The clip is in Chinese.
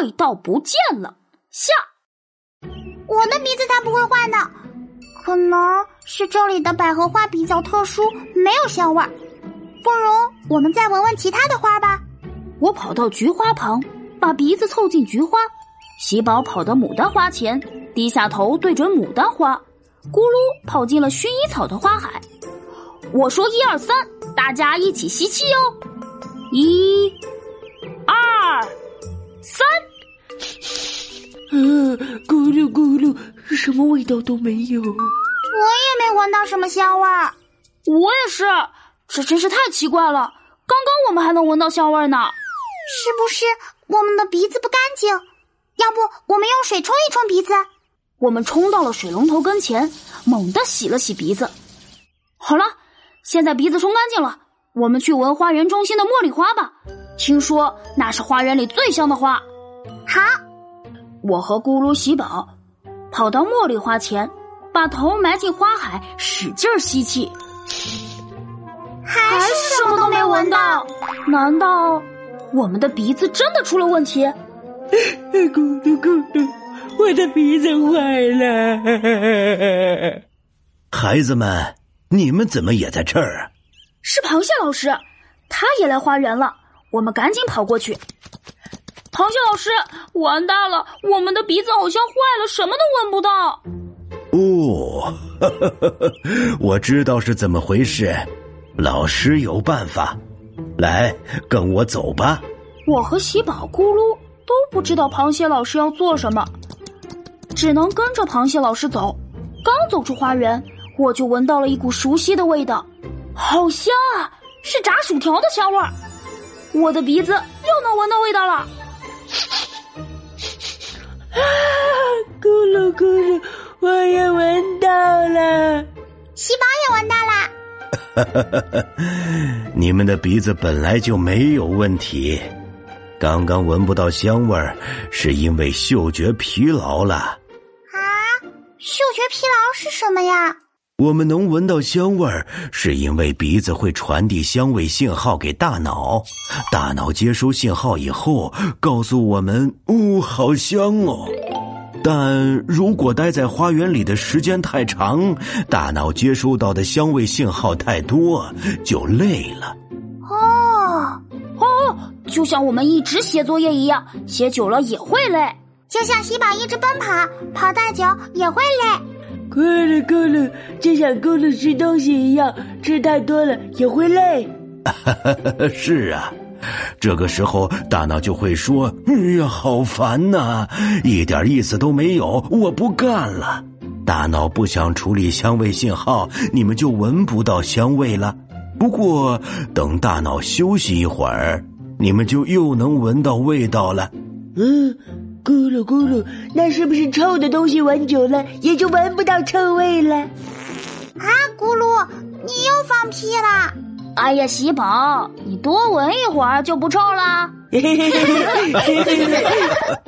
味道不见了。下，我的鼻子才不会坏呢，可能是这里的百合花比较特殊，没有香味儿。不如我们再闻闻其他的花吧。我跑到菊花旁，把鼻子凑近菊花。喜宝跑到牡丹花前，低下头对准牡丹花，咕噜跑进了薰衣草的花海。我说一二三，大家一起吸气哦！一、咕噜咕噜，什么味道都没有。我也没闻到什么香味儿。我也是，这真是太奇怪了。刚刚我们还能闻到香味呢。是不是我们的鼻子不干净？要不我们用水冲一冲鼻子？我们冲到了水龙头跟前，猛地洗了洗鼻子。好了，现在鼻子冲干净了，我们去闻花园中心的茉莉花吧。听说那是花园里最香的花。好。我和咕噜喜宝跑到茉莉花前，把头埋进花海，使劲吸气，还是什么都没闻到。难道我们的鼻子真的出了问题？咕噜咕噜，我的鼻子坏了！孩子们，你们怎么也在这儿啊？是螃蟹老师，他也来花园了。我们赶紧跑过去。螃蟹老师，完蛋了！我们的鼻子好像坏了，什么都闻不到。哦，我知道是怎么回事。老师有办法，来跟我走吧。我和喜宝、咕噜都不知道螃蟹老师要做什么，只能跟着螃蟹老师走。刚走出花园，我就闻到了一股熟悉的味道，好香啊！是炸薯条的香味儿。我的鼻子又能闻到味道了。喜宝也闻到啦。哈哈哈哈你们的鼻子本来就没有问题，刚刚闻不到香味儿，是因为嗅觉疲劳了。啊？嗅觉疲劳是什么呀？我们能闻到香味儿，是因为鼻子会传递香味信号给大脑，大脑接收信号以后，告诉我们“哦，好香哦”。但如果待在花园里的时间太长，大脑接收到的香味信号太多，就累了。哦哦，就像我们一直写作业一样，写久了也会累。就像喜宝一直奔跑，跑太久也会累。够了够了，就像够了吃东西一样，吃太多了也会累。是啊，这个时候大脑就会说：“哎呀，好烦呐，一点意思都没有，我不干了。”大脑不想处理香味信号，你们就闻不到香味了。不过等大脑休息一会儿，你们就又能闻到味道了。嗯。咕噜咕噜，那是不是臭的东西闻久了也就闻不到臭味了？啊，咕噜，你又放屁了！哎呀，喜宝，你多闻一会儿就不臭了。